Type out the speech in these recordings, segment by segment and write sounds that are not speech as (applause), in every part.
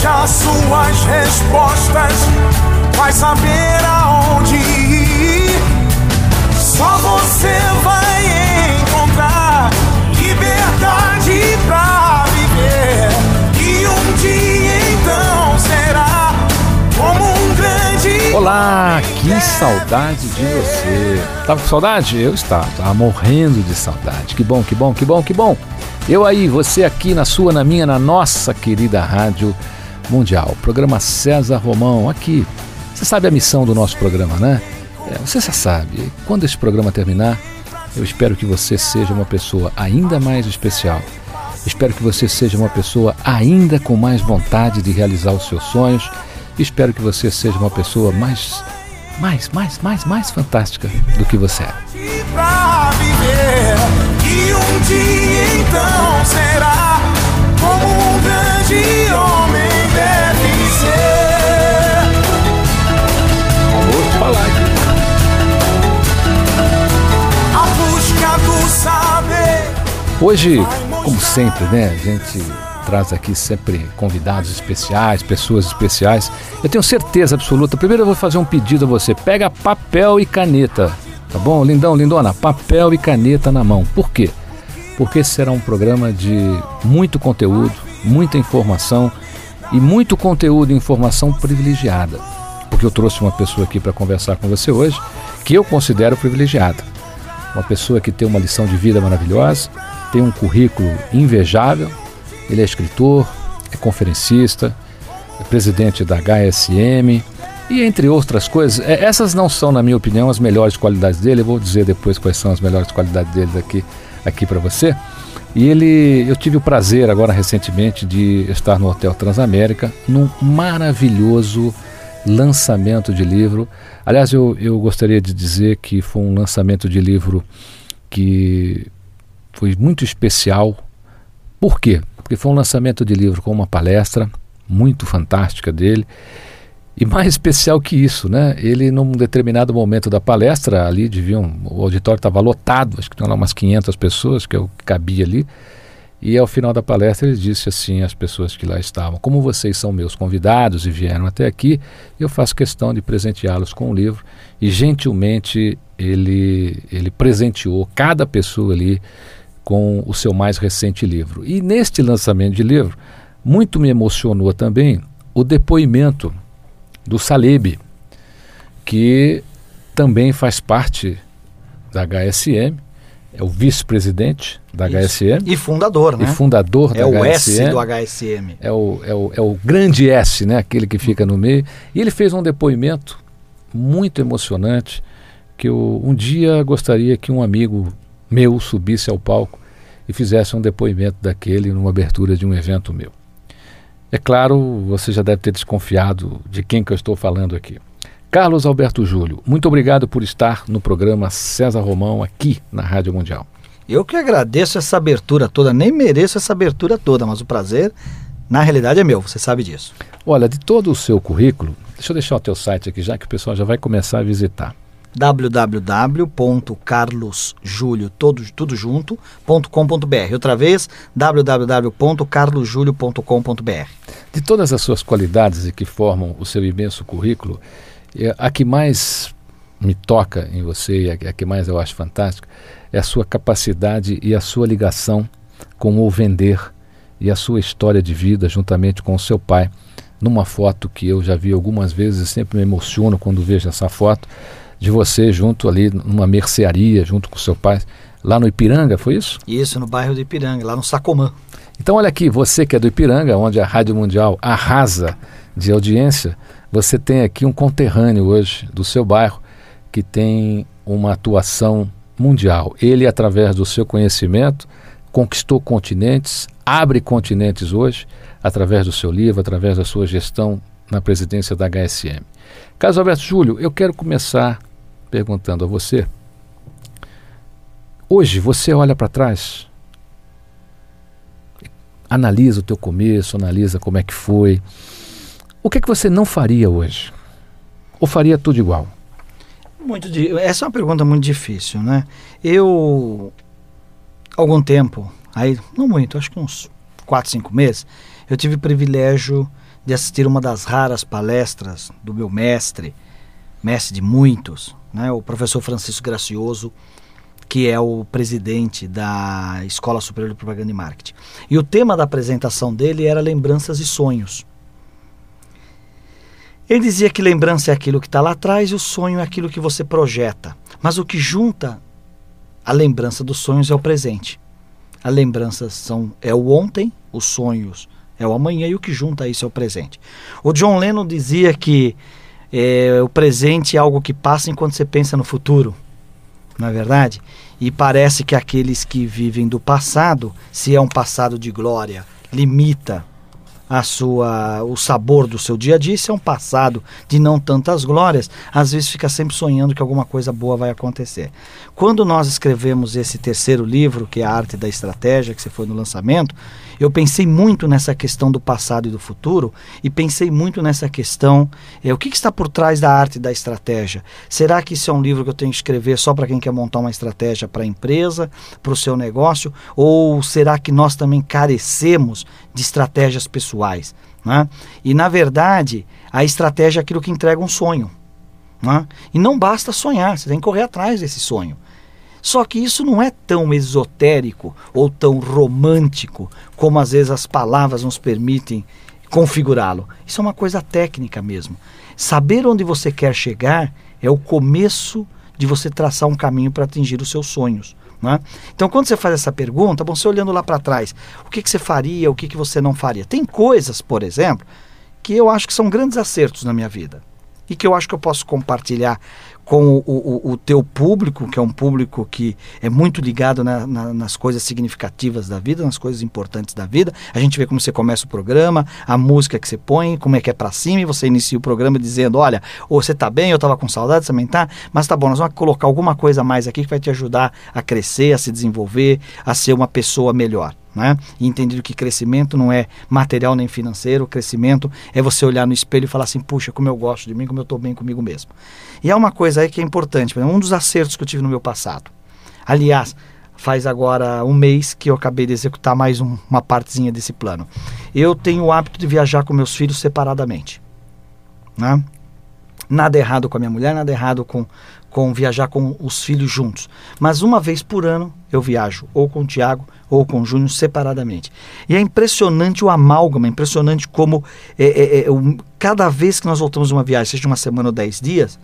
Vai achar suas respostas, vai saber aonde ir. Só você vai encontrar liberdade pra viver. E um dia então será como um grande. Olá, que saudade de você. Tava com saudade? Eu estava, tava morrendo de saudade. Que bom, que bom, que bom, que bom. Eu aí, você aqui na sua, na minha, na nossa querida Rádio Mundial. Programa César Romão, aqui. Você sabe a missão do nosso programa, né? É, você já sabe. Quando esse programa terminar, eu espero que você seja uma pessoa ainda mais especial. Espero que você seja uma pessoa ainda com mais vontade de realizar os seus sonhos. Espero que você seja uma pessoa mais, mais, mais, mais, mais fantástica do que você é. Um dia então será como um grande falar aqui. A busca do saber. Hoje, como sempre, né, a gente traz aqui sempre convidados especiais, pessoas especiais. Eu tenho certeza absoluta. Primeiro eu vou fazer um pedido a você. Pega papel e caneta, tá bom? Lindão, lindona, papel e caneta na mão. Por quê? Porque esse será um programa de muito conteúdo, muita informação e muito conteúdo e informação privilegiada. Porque eu trouxe uma pessoa aqui para conversar com você hoje que eu considero privilegiada. Uma pessoa que tem uma lição de vida maravilhosa, tem um currículo invejável. Ele é escritor, é conferencista, é presidente da HSM e entre outras coisas. é, Essas não são, na minha opinião, as melhores qualidades dele. Eu vou dizer depois quais são as melhores qualidades dele aqui, aqui para você. E ele, eu tive o prazer agora recentemente de estar no Hotel Transamérica, num maravilhoso lançamento de livro. Aliás, eu, eu gostaria de dizer que foi um lançamento de livro que foi muito especial. Por quê? Porque foi um lançamento de livro com uma palestra muito fantástica dele. E mais (laughs) especial que isso, né? Ele, num determinado momento da palestra, ali deviam. O auditório estava lotado, acho que tinham lá umas 500 pessoas, que é o que cabia ali. E ao final da palestra ele disse assim às pessoas que lá estavam: Como vocês são meus convidados e vieram até aqui, eu faço questão de presenteá-los com o livro. E gentilmente ele, ele presenteou cada pessoa ali com o seu mais recente livro. E neste lançamento de livro, muito me emocionou também o depoimento do Saleb, que também faz parte da HSM, é o vice-presidente da Isso. HSM E fundador, né? e fundador é da o HSM. S do HSM. É o, é, o, é o grande S, né? aquele que fica no meio. E ele fez um depoimento muito emocionante que eu um dia gostaria que um amigo meu subisse ao palco e fizesse um depoimento daquele numa abertura de um evento meu. É claro, você já deve ter desconfiado de quem que eu estou falando aqui. Carlos Alberto Júlio, muito obrigado por estar no programa César Romão aqui na Rádio Mundial. Eu que agradeço essa abertura toda, nem mereço essa abertura toda, mas o prazer, na realidade, é meu, você sabe disso. Olha, de todo o seu currículo, deixa eu deixar o teu site aqui já que o pessoal já vai começar a visitar. www.carlosjulio, todo, tudo junto, .com.br. Outra vez, www.carlosjulio.com.br. De todas as suas qualidades e que formam o seu imenso currículo, é, a que mais me toca em você e a, a que mais eu acho fantástica é a sua capacidade e a sua ligação com o vender e a sua história de vida juntamente com o seu pai. Numa foto que eu já vi algumas vezes e sempre me emociono quando vejo essa foto, de você junto ali numa mercearia, junto com seu pai, lá no Ipiranga, foi isso? Isso, no bairro do Ipiranga, lá no Sacomã. Então olha aqui, você que é do Ipiranga, onde a Rádio Mundial arrasa de audiência, você tem aqui um conterrâneo hoje do seu bairro que tem uma atuação mundial. Ele, através do seu conhecimento, conquistou continentes, abre continentes hoje, através do seu livro, através da sua gestão na presidência da HSM. Carlos Alberto Júlio, eu quero começar perguntando a você. Hoje você olha para trás, analisa o teu começo, analisa como é que foi. O que é que você não faria hoje? Ou faria tudo igual? Muito Essa é uma pergunta muito difícil, né? Eu, algum tempo, aí não muito, acho que uns 4, 5 meses, eu tive o privilégio de assistir uma das raras palestras do meu mestre, mestre de muitos, né? O professor Francisco Gracioso, que é o presidente da Escola Superior de Propaganda e Marketing. E o tema da apresentação dele era lembranças e sonhos. Ele dizia que lembrança é aquilo que está lá atrás e o sonho é aquilo que você projeta. Mas o que junta a lembrança dos sonhos é o presente. A lembrança são, é o ontem, os sonhos é o amanhã e o que junta isso é o presente. O John Lennon dizia que é, o presente é algo que passa enquanto você pensa no futuro. Não é verdade? E parece que aqueles que vivem do passado, se é um passado de glória, limita a sua o sabor do seu dia a dia, se é um passado de não tantas glórias, às vezes fica sempre sonhando que alguma coisa boa vai acontecer. Quando nós escrevemos esse terceiro livro, que é a Arte da Estratégia, que você foi no lançamento, eu pensei muito nessa questão do passado e do futuro e pensei muito nessa questão, é, o que, que está por trás da arte da estratégia? Será que isso é um livro que eu tenho que escrever só para quem quer montar uma estratégia para a empresa, para o seu negócio? Ou será que nós também carecemos de estratégias pessoais? Né? E na verdade, a estratégia é aquilo que entrega um sonho. Né? E não basta sonhar, você tem que correr atrás desse sonho. Só que isso não é tão esotérico ou tão romântico como às vezes as palavras nos permitem configurá-lo. Isso é uma coisa técnica mesmo. Saber onde você quer chegar é o começo de você traçar um caminho para atingir os seus sonhos. Né? Então, quando você faz essa pergunta, bom, você olhando lá para trás, o que, que você faria, o que, que você não faria? Tem coisas, por exemplo, que eu acho que são grandes acertos na minha vida e que eu acho que eu posso compartilhar com o, o, o teu público, que é um público que é muito ligado na, na, nas coisas significativas da vida, nas coisas importantes da vida. A gente vê como você começa o programa, a música que você põe, como é que é para cima, e você inicia o programa dizendo: Olha, você tá bem, eu tava com saudade, também tá, mas tá bom, nós vamos colocar alguma coisa a mais aqui que vai te ajudar a crescer, a se desenvolver, a ser uma pessoa melhor. Né? E entender que crescimento não é material nem financeiro, crescimento é você olhar no espelho e falar assim, puxa, como eu gosto de mim, como eu estou bem comigo mesmo. E há uma coisa aí que é importante, um dos acertos que eu tive no meu passado. Aliás, faz agora um mês que eu acabei de executar mais um, uma partezinha desse plano. Eu tenho o hábito de viajar com meus filhos separadamente. Né? Nada errado com a minha mulher, nada errado com, com viajar com os filhos juntos. Mas uma vez por ano eu viajo, ou com o Tiago, ou com o Júnior, separadamente. E é impressionante o amálgama, é impressionante como é, é, é, cada vez que nós voltamos uma viagem, seja uma semana ou dez dias,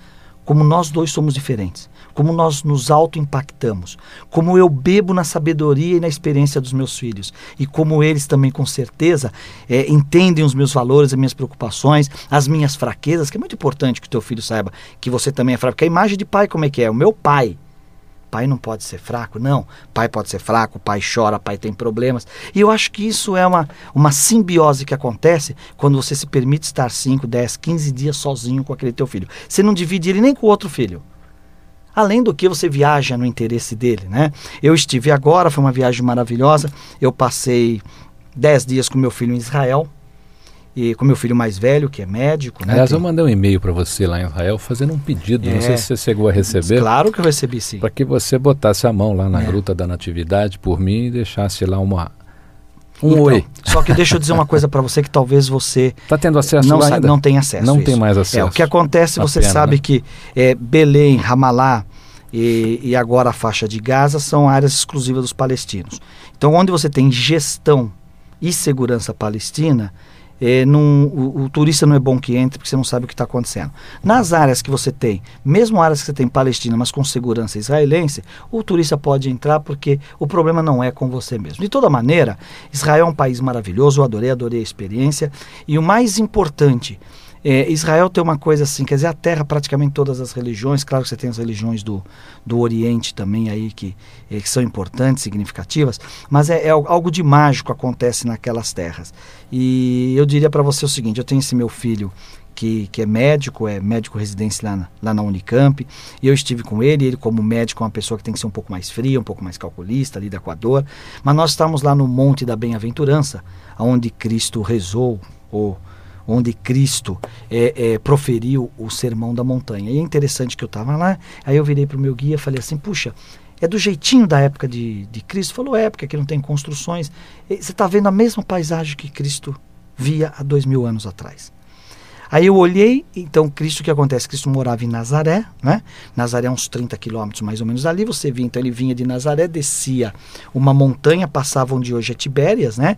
como nós dois somos diferentes, como nós nos auto-impactamos, como eu bebo na sabedoria e na experiência dos meus filhos, e como eles também, com certeza, é, entendem os meus valores, as minhas preocupações, as minhas fraquezas, que é muito importante que o teu filho saiba que você também é fraco, porque a imagem de pai como é que é? O meu pai, pai não pode ser fraco, não. Pai pode ser fraco, pai chora, pai tem problemas. E eu acho que isso é uma, uma simbiose que acontece quando você se permite estar 5, 10, 15 dias sozinho com aquele teu filho. Você não divide ele nem com o outro filho. Além do que você viaja no interesse dele, né? Eu estive agora, foi uma viagem maravilhosa. Eu passei 10 dias com meu filho em Israel e com meu filho mais velho, que é médico. Né? Aliás, eu mandei um e-mail para você lá em Israel fazendo um pedido. Não É. sei se você chegou a receber. Claro que eu recebi sim. Para que você botasse a mão lá na É. Gruta da Natividade por mim e deixasse lá uma. Um Então, oi. Só que deixa eu dizer uma coisa para você que talvez você Tá tendo acesso não, ainda? não tem acesso. Não tem mais acesso. É, o que acontece, você pena, sabe né? que é, Belém, Ramallah e, e agora a faixa de Gaza são áreas exclusivas dos palestinos. Então, onde você tem gestão e segurança palestina, é, num, o, o, turista não é bom que entre porque você não sabe o que está acontecendo. Nas áreas que você tem, mesmo áreas que você tem Palestina, mas com segurança israelense, o turista pode entrar porque o problema não é com você mesmo. De toda maneira, Israel é um país maravilhoso, eu adorei, adorei a experiência. E o mais importante, é, Israel tem uma coisa assim, quer dizer, a terra praticamente todas as religiões, claro que você tem as religiões do, do Oriente também aí que, é, que são importantes, significativas, mas é, é, algo de mágico acontece naquelas terras. E eu diria para você o seguinte, eu tenho esse meu filho que, que, é médico, é médico residente lá, lá na Unicamp. E eu estive com ele, ele como médico é uma pessoa que tem que ser um pouco mais fria, um pouco mais calculista, ali do Equador. Mas nós estamos lá no Monte da Bem-aventurança, onde Cristo rezou, ou onde Cristo é, é, proferiu o sermão da montanha. E é interessante que eu estava lá, aí eu virei para o meu guia e falei assim, puxa, é do jeitinho da época de, de Cristo? Falou, é, porque aqui não tem construções. E você está vendo a mesma paisagem que Cristo via há dois mil anos atrás. Aí eu olhei, então Cristo, o que acontece? Cristo morava em Nazaré, né? Nazaré é uns 30 quilômetros mais ou menos ali, você via, então ele vinha de Nazaré, descia uma montanha, passava onde hoje é Tibérias, né?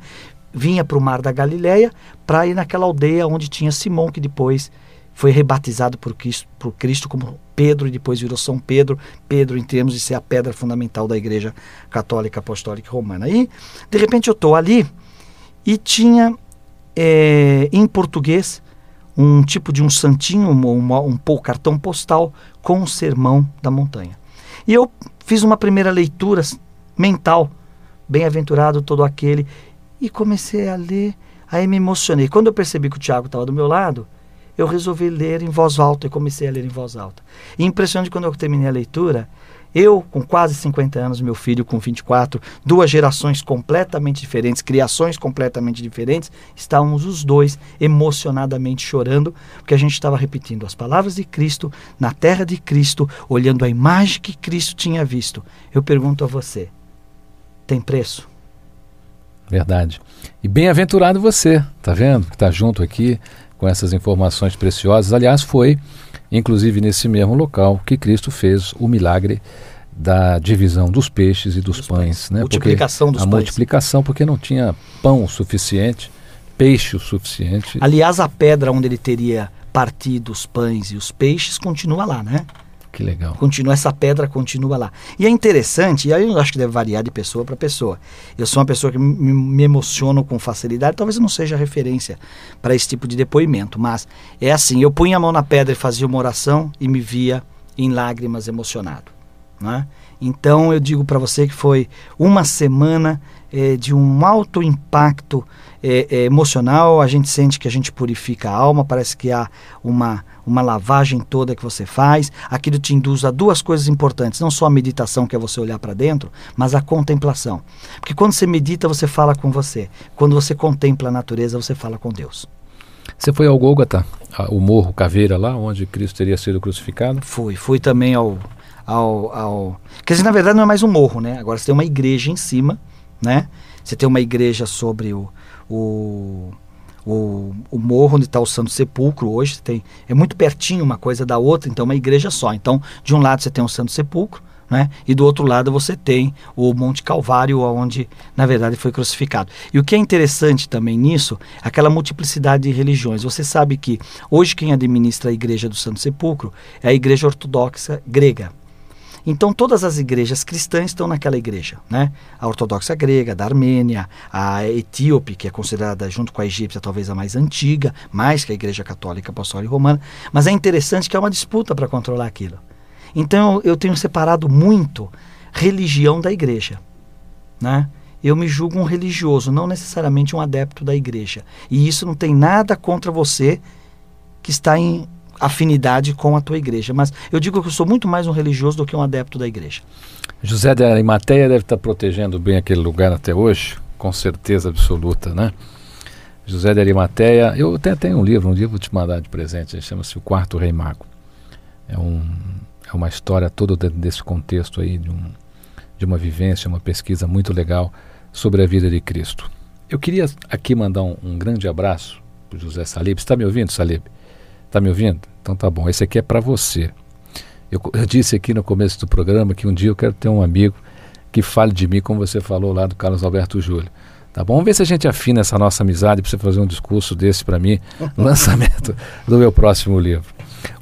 Vinha para o Mar da Galileia para ir naquela aldeia onde tinha Simão, que depois foi rebatizado por Cristo, por Cristo como Pedro e depois virou São Pedro. Pedro, em termos de ser a pedra fundamental da Igreja Católica Apostólica Romana. Aí, de repente, eu estou ali e tinha é, em português um tipo de um santinho, um, um, um cartão postal com o sermão da montanha. E eu fiz uma primeira leitura mental, bem-aventurado todo aquele e comecei a ler, aí me emocionei. Quando eu percebi que o Tiago estava do meu lado, eu resolvi ler em voz alta e comecei a ler em voz alta. E impressionante quando eu terminei a leitura, eu, com quase 50 anos, meu filho com 24, duas gerações completamente diferentes, criações completamente diferentes, estávamos os dois emocionadamente chorando, porque a gente estava repetindo as palavras de Cristo, na terra de Cristo, olhando a imagem que Cristo tinha visto. Eu pergunto a você: tem preço? Verdade. E bem-aventurado você, tá vendo? Que está junto aqui com essas informações preciosas. Aliás, foi inclusive nesse mesmo local que Cristo fez o milagre da divisão dos peixes e dos, dos pães, pães, né? Multiplicação porque dos a pães. multiplicação porque não tinha pão suficiente, peixe o suficiente. Aliás, a pedra onde ele teria partido os pães e os peixes continua lá, né? Que legal. Continua, essa pedra continua lá. E é interessante, e aí eu acho que deve variar de pessoa para pessoa. Eu sou uma pessoa que me, me emociono com facilidade, talvez não seja referência para esse tipo de depoimento, mas é assim, eu punha a mão na pedra e fazia uma oração e me via em lágrimas emocionado. Né? Então eu digo para você que foi uma semana é, de um alto impacto é, é, emocional, a gente sente que a gente purifica a alma, parece que há uma, uma lavagem toda que você faz. Aquilo te induz a duas coisas importantes: não só a meditação, que é você olhar para dentro, mas a contemplação. Porque quando você medita, você fala com você. Quando você contempla a natureza, você fala com Deus. Você foi ao Gólgota, o Morro Caveira, lá onde Cristo teria sido crucificado? Fui. Fui também ao, ao, ao. Quer dizer, na verdade, não é mais um morro, né? Agora você tem uma igreja em cima, né? Você tem uma igreja sobre o, o o, o morro onde está o Santo Sepulcro hoje tem é muito pertinho uma coisa da outra, então é uma igreja só. Então, de um lado você tem o Santo Sepulcro, né? E do outro lado você tem o Monte Calvário, onde na verdade foi crucificado. E o que é interessante também nisso, aquela multiplicidade de religiões. Você sabe que hoje quem administra a igreja do Santo Sepulcro é a igreja ortodoxa grega. Então todas as igrejas cristãs estão naquela igreja, né? A ortodoxa grega, da Armênia, a etíope, que é considerada junto com a egípcia talvez a mais antiga, mais que a igreja católica apostólica romana, mas é interessante que há uma disputa para controlar aquilo. Então eu tenho separado muito religião da igreja, né? Eu me julgo um religioso, não necessariamente um adepto da igreja. E isso não tem nada contra você que está em afinidade com a tua igreja. Mas eu digo que eu sou muito mais um religioso do que um adepto da igreja. José de Arimateia deve estar protegendo bem aquele lugar até hoje, com certeza absoluta, né? José de Arimateia, eu até tenho um livro, um dia vou te mandar de presente, chama-se O Quarto Rei Mago. É, um, é uma história toda dentro desse contexto aí, de, um, de uma vivência, uma pesquisa muito legal sobre a vida de Cristo. Eu queria aqui mandar um, um grande abraço para José Salib. Está me ouvindo, Salib? Está me ouvindo? Então tá bom. Esse aqui é para você. Eu, eu, disse aqui no começo do programa que um dia eu quero ter um amigo que fale de mim como você falou lá do Carlos Alberto Júlio. Tá bom? Vamos ver se a gente afina essa nossa amizade para você fazer um discurso desse para mim no (laughs) lançamento do meu próximo livro.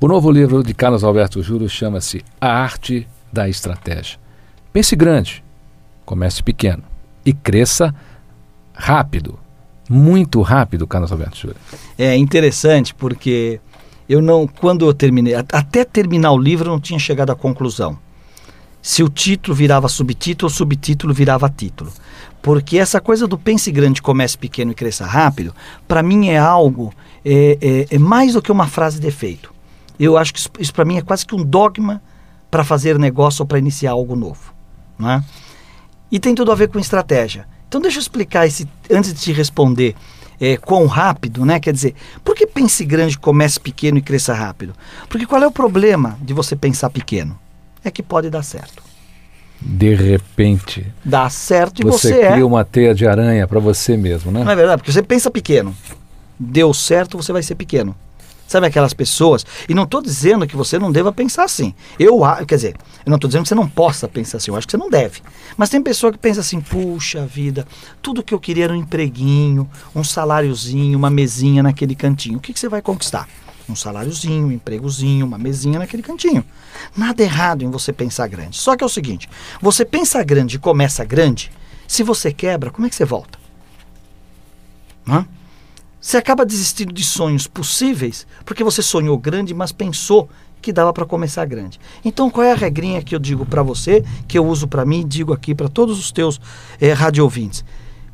O novo livro de Carlos Alberto Júlio chama-se A Arte da Estratégia. Pense grande, comece pequeno e cresça rápido. Muito rápido, Carlos Alberto Júlio. É interessante porque eu não, quando eu terminei, até terminar o livro, eu não tinha chegado à conclusão. Se o título virava subtítulo, o subtítulo virava título. Porque essa coisa do pense grande, comece pequeno e cresça rápido, para mim é algo, é, é, é, mais do que uma frase de efeito. Eu acho que isso, isso para mim é quase que um dogma para fazer negócio ou para iniciar algo novo. Né? E tem tudo a ver com estratégia. Então deixa eu explicar esse, antes de te responder é, quão rápido, né? Quer dizer, por que pense grande, comece pequeno e cresça rápido? Porque qual é o problema de você pensar pequeno? É que pode dar certo. De repente. Dá certo e você, você, cria é. uma teia de aranha para você mesmo, né? Não é verdade? Porque você pensa pequeno. Deu certo, você vai ser pequeno. Sabe aquelas pessoas? E não estou dizendo que você não deva pensar assim. Eu, quer dizer, eu não estou dizendo que você não possa pensar assim. Eu acho que você não deve. Mas tem pessoa que pensa assim: puxa vida, tudo que eu queria era um empreguinho, um saláriozinho, uma mesinha naquele cantinho. O que, que você vai conquistar? Um saláriozinho, um empregozinho, uma mesinha naquele cantinho. Nada errado em você pensar grande. Só que é o seguinte: você pensa grande e começa grande. Se você quebra, como é que você volta? Hã? Você acaba desistindo de sonhos possíveis porque você sonhou grande, mas pensou que dava para começar grande. Então, qual é a regrinha que eu digo para você, que eu uso para mim e digo aqui para todos os teus eh, rádio ouvintes?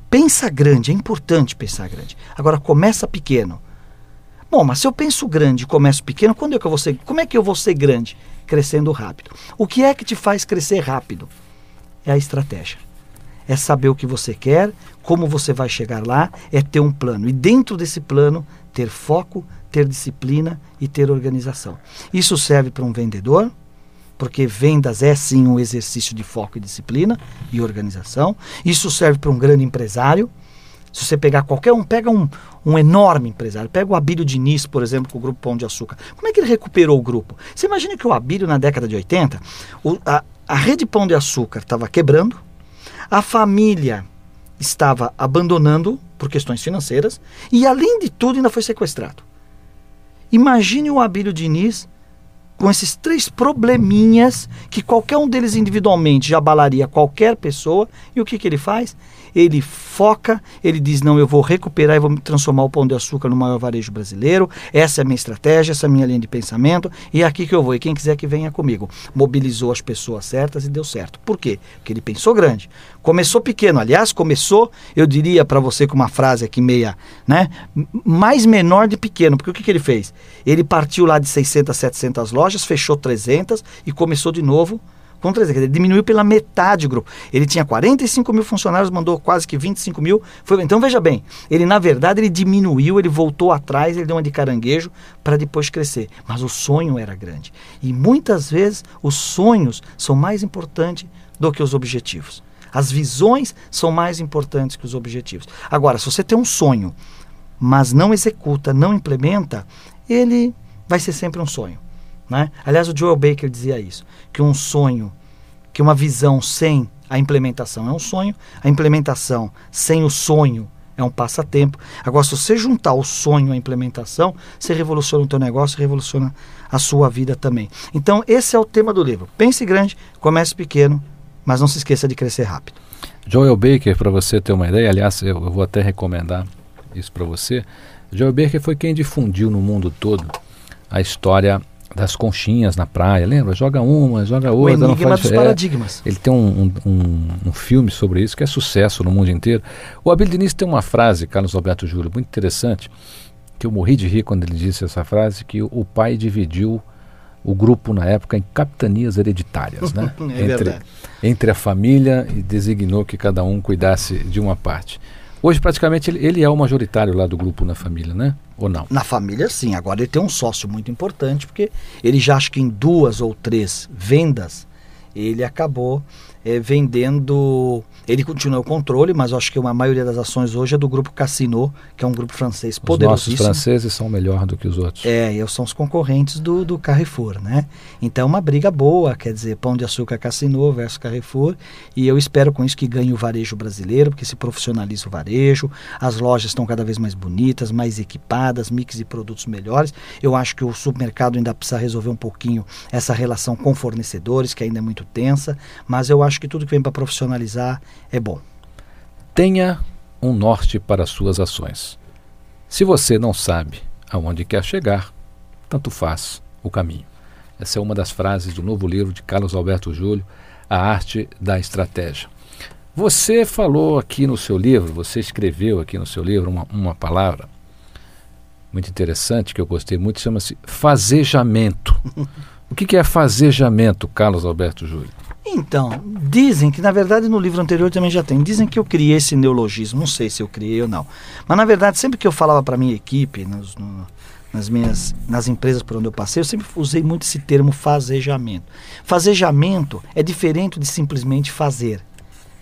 Pensa grande, é importante pensar grande. Agora, começa pequeno. Bom, mas se eu penso grande e começo pequeno, quando é que eu vou ser, como é que eu vou ser grande? Crescendo rápido. O que é que te faz crescer rápido? É a estratégia é saber o que você quer, como você vai chegar lá, é ter um plano. E dentro desse plano, ter foco, ter disciplina e ter organização. Isso serve para um vendedor, porque vendas é sim um exercício de foco e disciplina e organização. Isso serve para um grande empresário. Se você pegar qualquer um, pega um, um enorme empresário, pega o Abílio Diniz, por exemplo, com o Grupo Pão de Açúcar. Como é que ele recuperou o grupo? Você imagina que o Abílio, na década de 80, o, a, a rede Pão de Açúcar estava quebrando, a família estava abandonando por questões financeiras e, além de tudo, ainda foi sequestrado. Imagine o Abílio Diniz com esses três probleminhas que qualquer um deles individualmente já abalaria qualquer pessoa. E o que, que ele faz? Ele foca, ele diz: Não, eu vou recuperar e vou transformar o pão de açúcar no maior varejo brasileiro. Essa é a minha estratégia, essa é a minha linha de pensamento. E é aqui que eu vou. E quem quiser que venha comigo. Mobilizou as pessoas certas e deu certo. Por quê? Porque ele pensou grande. Começou pequeno. Aliás, começou, eu diria para você com uma frase aqui meia, né? Mais menor de pequeno. Porque o que, que ele fez? Ele partiu lá de 600, 700 lojas, fechou 300 e começou de novo com 300. Ele diminuiu pela metade o grupo. Ele tinha 45 mil funcionários, mandou quase que 25 mil. Foi, então veja bem, ele na verdade ele diminuiu, ele voltou atrás, ele deu uma de caranguejo para depois crescer. Mas o sonho era grande. E muitas vezes os sonhos são mais importantes do que os objetivos. As visões são mais importantes que os objetivos. Agora, se você tem um sonho, mas não executa, não implementa, ele vai ser sempre um sonho. Né? Aliás, o Joel Baker dizia isso, que um sonho, que uma visão sem a implementação é um sonho, a implementação sem o sonho é um passatempo. Agora, se você juntar o sonho à implementação, você revoluciona o teu negócio, revoluciona a sua vida também. Então, esse é o tema do livro. Pense grande, comece pequeno, mas não se esqueça de crescer rápido. Joel Baker, para você ter uma ideia, aliás, eu, eu vou até recomendar isso para você. Joel Baker foi quem difundiu no mundo todo a história das conchinhas na praia, lembra? Joga uma, joga O outra. não enigma faz dos paradigmas. Ele tem um, um, um, filme sobre isso que é sucesso no mundo inteiro. O Abel Diniz tem uma frase, Carlos Alberto Júlio, muito interessante, que eu morri de rir quando ele disse essa frase, que o, o pai dividiu o grupo na época em capitanias hereditárias, né? (laughs) É entre, verdade. entre a família e designou que cada um cuidasse de uma parte. Hoje, praticamente, ele, é o majoritário lá do grupo na família, né? Ou não? Na família, sim. Agora ele tem um sócio muito importante, porque ele já acho que em duas ou três vendas, ele acabou é, vendendo. Ele continua o controle, mas eu acho que uma maioria das ações hoje é do grupo Cassino, que é um grupo francês Os nossos poderosíssimo. franceses são melhor do que os outros. É, e são os concorrentes do, do Carrefour, né? Então, uma briga boa, quer dizer, Pão de Açúcar Cassino versus Carrefour, e eu espero com isso que ganhe o varejo brasileiro, porque se profissionaliza o varejo, as lojas estão cada vez mais bonitas, mais equipadas, mix de produtos melhores. Eu acho que o supermercado ainda precisa resolver um pouquinho essa relação com fornecedores, que ainda é muito tensa, mas eu acho que tudo que vem para profissionalizar é bom. Tenha um norte para suas ações. Se você não sabe aonde quer chegar, tanto faz o caminho. Essa é uma das frases do novo livro de Carlos Alberto Júlio, A Arte da Estratégia. Você falou aqui no seu livro, você escreveu aqui no seu livro uma, uma palavra muito interessante que eu gostei muito, chama-se fazejamento. (laughs) o que, que é fazejamento, Carlos Alberto Júlio? Então, dizem que, na verdade, no livro anterior também já tem. Dizem que eu criei esse neologismo, não sei se eu criei ou não. Mas, na verdade, sempre que eu falava para minha equipe, nos, no, nas minhas nas empresas por onde eu passei, eu sempre usei muito esse termo fazejamento. Fazejamento é diferente de simplesmente fazer.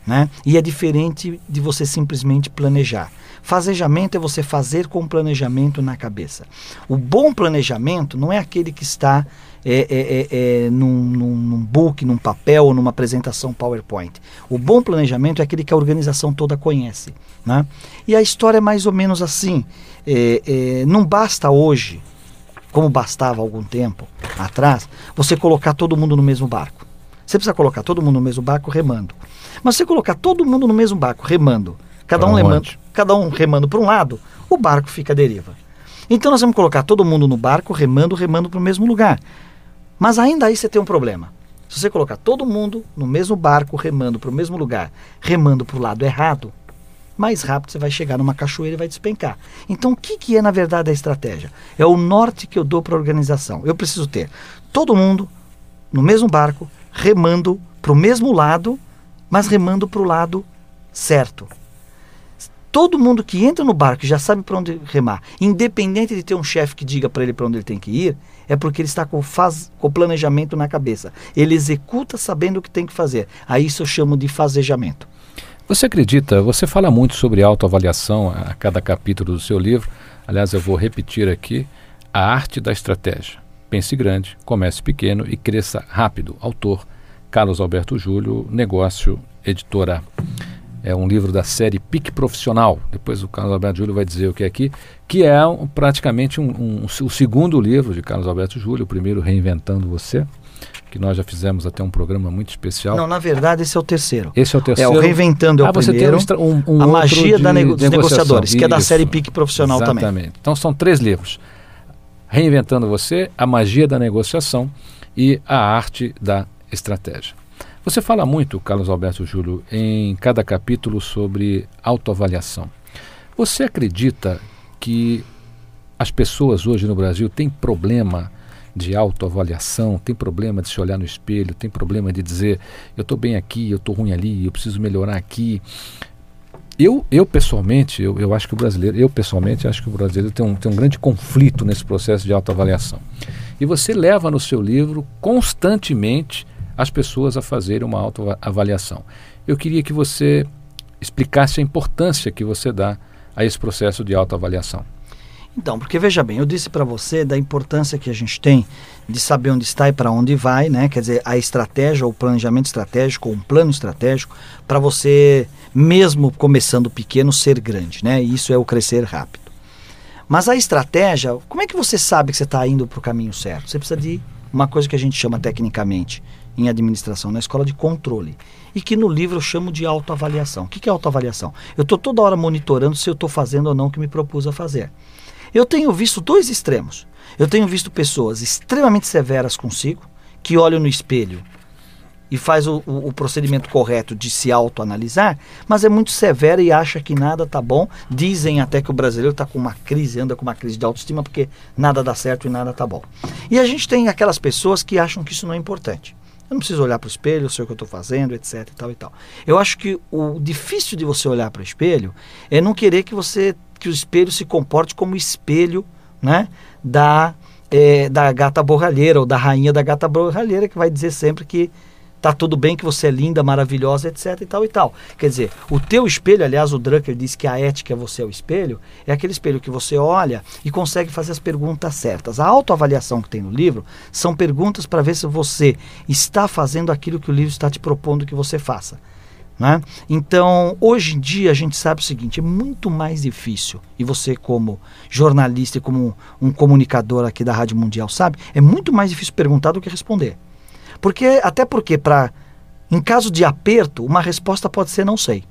Né? E é diferente de você simplesmente planejar. Fazejamento é você fazer com planejamento na cabeça. O bom planejamento não é aquele que está é, é, é, é, num, num, num book, num papel ou numa apresentação PowerPoint. O bom planejamento é aquele que a organização toda conhece. Né? E a história é mais ou menos assim. É, é, não basta hoje, como bastava algum tempo atrás, você colocar todo mundo no mesmo barco. Você precisa colocar todo mundo no mesmo barco remando. Mas se você colocar todo mundo no mesmo barco remando, cada um remando, cada um remando para um lado, o barco fica à deriva. Então nós vamos colocar todo mundo no barco remando, remando para o mesmo lugar. Mas ainda aí você tem um problema. Se você colocar todo mundo no mesmo barco remando para o mesmo lugar, remando para o lado errado, mais rápido você vai chegar numa cachoeira e vai despencar. Então o que, que é na verdade a estratégia? É o norte que eu dou para a organização. Eu preciso ter todo mundo no mesmo barco, remando para o mesmo lado, mas remando para o lado certo. Todo mundo que entra no barco já sabe para onde remar, independente de ter um chefe que diga para ele para onde ele tem que ir, é porque ele está com, faz, com o planejamento na cabeça. Ele executa sabendo o que tem que fazer. Aí isso eu chamo de fazejamento. Você acredita, você fala muito sobre autoavaliação a cada capítulo do seu livro. Aliás, eu vou repetir aqui: A Arte da Estratégia. Pense grande, comece pequeno e cresça rápido. Autor Carlos Alberto Júlio, Negócio, editora. É um livro da série Pique Profissional. Depois o Carlos Alberto Júlio vai dizer o que é aqui, que é um- praticamente um, um- o segundo livro de Carlos Alberto Júlio, o primeiro Reinventando Você, que nós já fizemos até um programa muito especial. Não, na verdade, esse é o terceiro. Esse é o É, terceiro. o Reinventando é o ah, você primeiro. tem um, um, a magia de da nego- dos negociação. negociadores, que é da Isso. série Pique Profissional também. Exatamente. Então são três livros: Reinventando Você, A Magia da Negociação e A Arte da Estratégia. Você fala muito, Carlos Alberto Júlio, em cada capítulo sobre autoavaliação. Você acredita que as pessoas hoje no Brasil têm problema de autoavaliação, tem problema de se olhar no espelho, tem problema de dizer eu estou bem aqui, eu estou ruim ali, eu preciso melhorar aqui. Eu, eu pessoalmente, eu, eu acho que o brasileiro, eu pessoalmente acho que o brasileiro tem um, tem um grande conflito nesse processo de autoavaliação. E você leva no seu livro constantemente as pessoas a fazerem uma autoavaliação. Eu queria que você explicasse a importância que você dá a esse processo de autoavaliação. Então, porque veja bem, eu disse para você da importância que a gente tem de saber onde está e para onde vai, né? Quer dizer, a estratégia, o planejamento estratégico, ou um plano estratégico, para você, mesmo começando pequeno, ser grande, né? Isso é o crescer rápido. Mas a estratégia, como é que você sabe que você está indo para o caminho certo? Você precisa de uma coisa que a gente chama tecnicamente em administração na escola de controle e que no livro eu chamo de autoavaliação. O que é autoavaliação? Eu estou toda hora monitorando se eu estou fazendo ou não o que me propus a fazer. Eu tenho visto dois extremos. Eu tenho visto pessoas extremamente severas consigo, que olham no espelho e faz o, o- o procedimento correto de se autoanalisar, mas é muito severa e acha que nada tá bom. Dizem até que o brasileiro está com uma crise, anda com uma crise de autoestima porque nada dá certo e nada tá bom. E a gente tem aquelas pessoas que acham que isso não é importante. Eu não preciso olhar para o espelho, eu sei o que eu estou fazendo, etc e tal e tal. Eu acho que o difícil de você olhar para o espelho é não querer que você que o espelho se comporte como espelho, né, da eh, da gata borralheira ou da rainha da gata borralheira que vai dizer sempre que tá tudo bem que você é linda, maravilhosa, etc e tal e tal. Quer dizer, o teu espelho, aliás, o Drucker diz que a ética é você é o espelho, é aquele espelho que você olha e consegue fazer as perguntas certas. A autoavaliação que tem no livro são perguntas para ver se você está fazendo aquilo que o livro está te propondo que você faça. Né? Então, hoje em dia, a gente sabe o seguinte: é muito mais difícil, e você, como jornalista e como um, um comunicador aqui da Rádio Mundial, sabe? É muito mais difícil perguntar do que responder. Porque, até porque, para em caso de aperto, uma resposta pode ser não sei.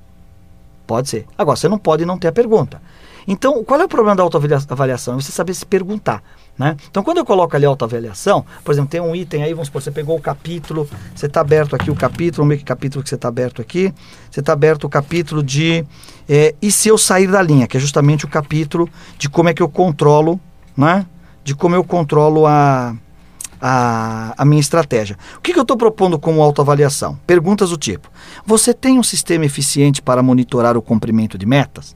Pode ser. Agora, você não pode não ter a pergunta. Então, qual é o problema da autoavaliação? É você saber se perguntar. Né? Então, quando eu coloco ali autoavaliação, por exemplo, tem um item aí, vamos supor, você pegou o capítulo, você está aberto aqui o capítulo, ver que capítulo que você está aberto aqui. Você está aberto o capítulo de é, E se eu sair da linha, que é justamente o capítulo de como é que eu controlo, né? De como eu controlo a, a, a minha estratégia. O que, que eu estou propondo como autoavaliação? Perguntas do tipo: Você tem um sistema eficiente para monitorar o cumprimento de metas?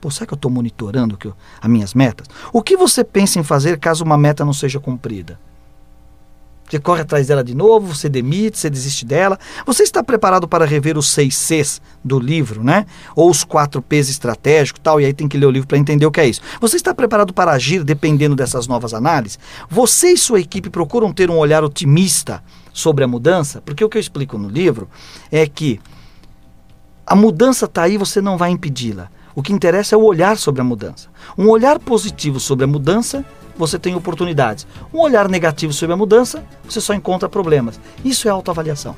Pô, será que eu estou monitorando que eu, as minhas metas? O que você pensa em fazer caso uma meta não seja cumprida? Você corre atrás dela de novo, você demite, você desiste dela. Você está preparado para rever os seis Cs do livro, né? Ou os quatro Ps estratégicos tal, e aí tem que ler o livro para entender o que é isso. Você está preparado para agir dependendo dessas novas análises? Você e sua equipe procuram ter um olhar otimista sobre a mudança? Porque o que eu explico no livro é que a mudança está aí, você não vai impedi-la. O que interessa é o olhar sobre a mudança. Um olhar positivo sobre a mudança você tem oportunidades. Um olhar negativo sobre a mudança, você só encontra problemas. Isso é autoavaliação.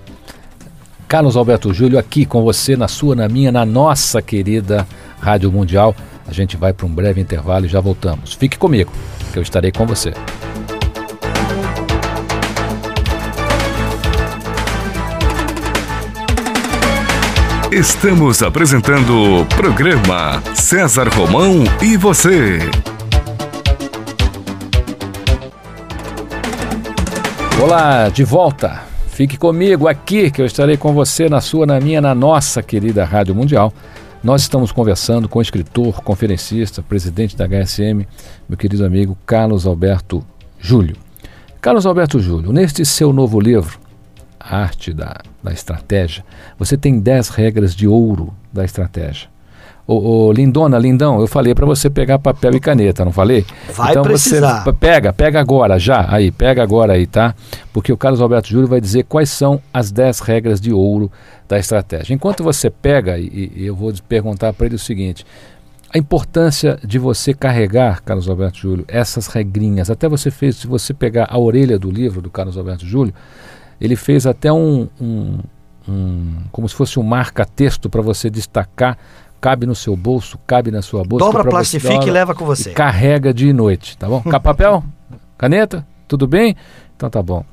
Carlos Alberto Júlio aqui com você, na sua, na minha, na nossa querida Rádio Mundial. A gente vai para um breve intervalo e já voltamos. Fique comigo, que eu estarei com você. Estamos apresentando o programa César Romão e você. Olá, de volta. Fique comigo aqui que eu estarei com você na sua, na minha, na nossa querida Rádio Mundial. Nós estamos conversando com o escritor, conferencista, presidente da HSM, meu querido amigo Carlos Alberto Júlio. Carlos Alberto Júlio, neste seu novo livro, A Arte da, da Estratégia, você tem 10 regras de ouro da estratégia. Ô, ô, Lindona, Lindão, eu falei para você pegar papel e caneta, não falei? Vai então precisar. você pega, pega agora, já, aí, pega agora aí, tá? Porque o Carlos Alberto Júlio vai dizer quais são as 10 regras de ouro da estratégia. Enquanto você pega, e, e eu vou perguntar para ele o seguinte: a importância de você carregar, Carlos Alberto Júlio, essas regrinhas. Até você fez, se você pegar a orelha do livro do Carlos Alberto Júlio, ele fez até um, um, um como se fosse um marca-texto para você destacar cabe no seu bolso, cabe na sua bolsa. Dobra, plastifica e leva com você. Carrega de noite, tá bom? Papel? (laughs) Caneta? Tudo bem? Então tá bom.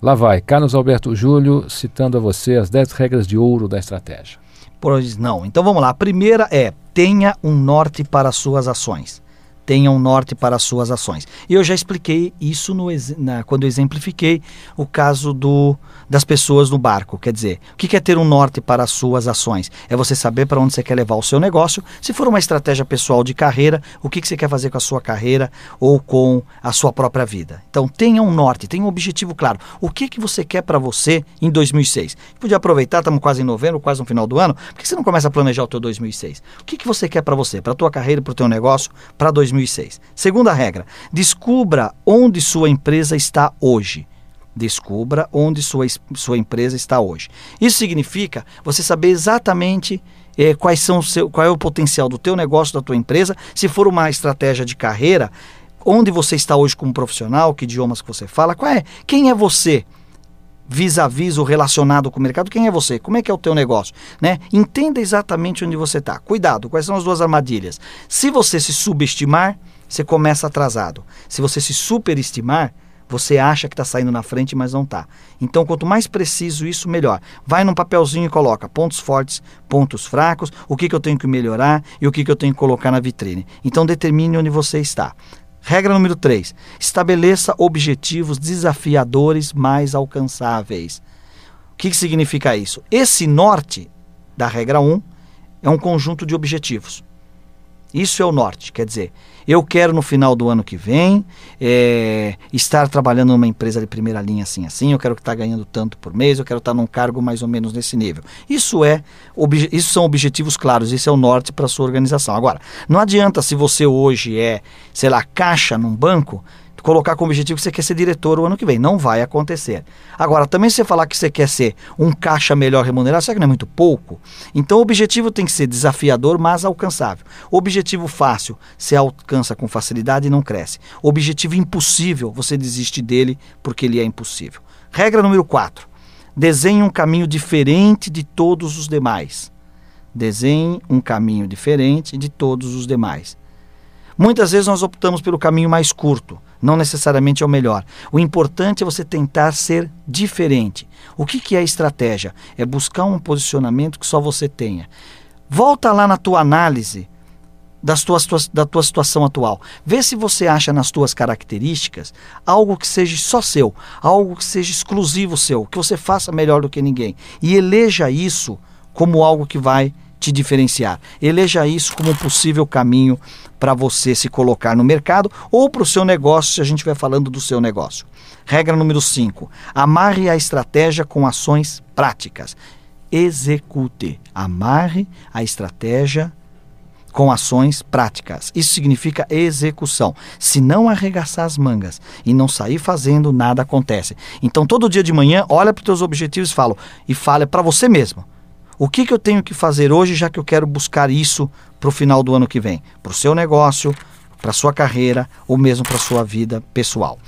Lá vai, Carlos Alberto Júlio citando a você as 10 regras de ouro da estratégia. Pois não. Então vamos lá. A primeira é: tenha um norte para as suas ações. Tenha um norte para as suas ações. E eu já expliquei isso no, na, quando exemplifiquei o caso do, das pessoas no barco. Quer dizer, o que é ter um norte para as suas ações? É você saber para onde você quer levar o seu negócio. Se for uma estratégia pessoal de carreira, o que você quer fazer com a sua carreira ou com a sua própria vida. Então tenha um norte, tenha um objetivo claro. O que, que você quer para você em 2006? Podia aproveitar, estamos quase em novembro, quase no final do ano. Por que você não começa a planejar o teu 2006? O que, que você quer para você, para a tua carreira, para o teu negócio, para 2006? Segunda regra, descubra onde sua empresa está hoje. Descubra onde sua, sua empresa está hoje. Isso significa você saber exatamente é, quais são seu, qual é o potencial do teu negócio, da tua empresa. Se for uma estratégia de carreira, onde você está hoje como profissional, que idiomas que você fala, qual é, quem é você vis-a-vis o relacionado com o mercado, quem é você? Como é que é o teu negócio? Né? Entenda exatamente onde você está. Cuidado, quais são as duas armadilhas? Se você se subestimar, você começa atrasado. Se você se superestimar, você acha que está saindo na frente, mas não está. Então, quanto mais preciso isso, melhor. Vai num papelzinho e coloca pontos fortes, pontos fracos, o que, que eu tenho que melhorar e o que, que eu tenho que colocar na vitrine. Então, determine onde você está. Regra número 3. Estabeleça objetivos desafiadores mais alcançáveis. O que, que significa isso? Esse norte da regra 1 é um conjunto de objetivos. Isso é o norte, quer dizer, eu quero no final do ano que vem é, estar trabalhando numa empresa de primeira linha assim assim, eu quero estar ganhando tanto por mês, eu quero estar num cargo mais ou menos nesse nível. Isso é, isso são objetivos claros, isso é o norte para sua organização. Agora, não adianta se você hoje é, sei lá, caixa num banco, colocar como objetivo que você quer ser diretor o ano que vem. Não vai acontecer. Agora, também se você falar que você quer ser um caixa melhor remunerado, será que não é muito pouco? Então o objetivo tem que ser desafiador, mas alcançável. Objetivo fácil, você alcança com facilidade e não cresce. Objetivo impossível, você desiste dele porque ele é impossível. Regra número 4. Desenhe um caminho diferente de todos os demais. Desenhe um caminho diferente de todos os demais. Muitas vezes nós optamos pelo caminho mais curto, não necessariamente é o melhor. O importante é você tentar ser diferente. O que, que é estratégia? É buscar um posicionamento que só você tenha. Volta lá na tua análise das tuas, da tua situação atual. Vê se você acha nas tuas características algo que seja só seu, algo que seja exclusivo seu, que você faça melhor do que ninguém. E eleja isso como algo que vai te diferenciar. Eleja isso como um possível caminho para você se colocar no mercado ou para o seu negócio, se a gente estiver falando do seu negócio. Regra número 5. Amarre a estratégia com ações práticas. Execute. Amarre a estratégia com ações práticas. Isso significa execução. Se não arregaçar as mangas e não sair fazendo, nada acontece. Então, todo dia de manhã, olha para os teus objetivos e fala, e fala para você mesmo. O que, que eu tenho que fazer hoje, já que eu quero buscar isso para o final do ano que vem? Para o seu negócio, para a sua carreira ou mesmo para a sua vida pessoal.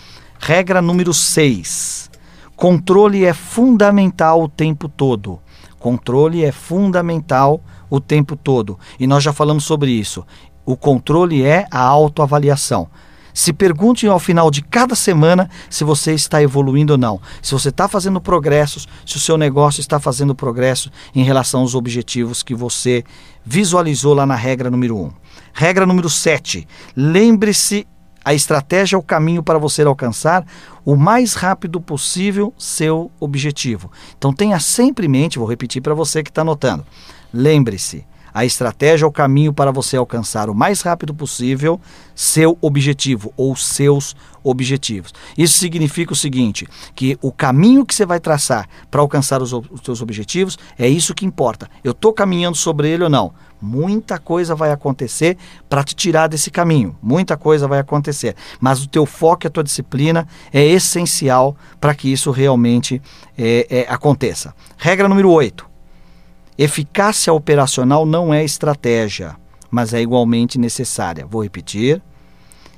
Regra número 6. Controle é fundamental o tempo todo. Controle é fundamental o tempo todo. E nós já falamos sobre isso. O controle é a autoavaliação. Se pergunte ao final de cada semana se você está evoluindo ou não, se você está fazendo progressos, se o seu negócio está fazendo progresso em relação aos objetivos que você visualizou lá na regra número 1. Um. Regra número 7. Lembre-se a estratégia é o caminho para você alcançar o mais rápido possível seu objetivo. Então tenha sempre em mente, vou repetir para você que está anotando. Lembre-se, a estratégia é o caminho para você alcançar o mais rápido possível seu objetivo ou seus objetivos. Isso significa o seguinte, que o caminho que você vai traçar para alcançar os, os seus objetivos é isso que importa. Eu estou caminhando sobre ele ou não? Muita coisa vai acontecer para te tirar desse caminho. Muita coisa vai acontecer. Mas o teu foco e a tua disciplina é essencial para que isso realmente é, é, aconteça. Regra número 8 Eficácia operacional não é estratégia, mas é igualmente necessária. Vou repetir.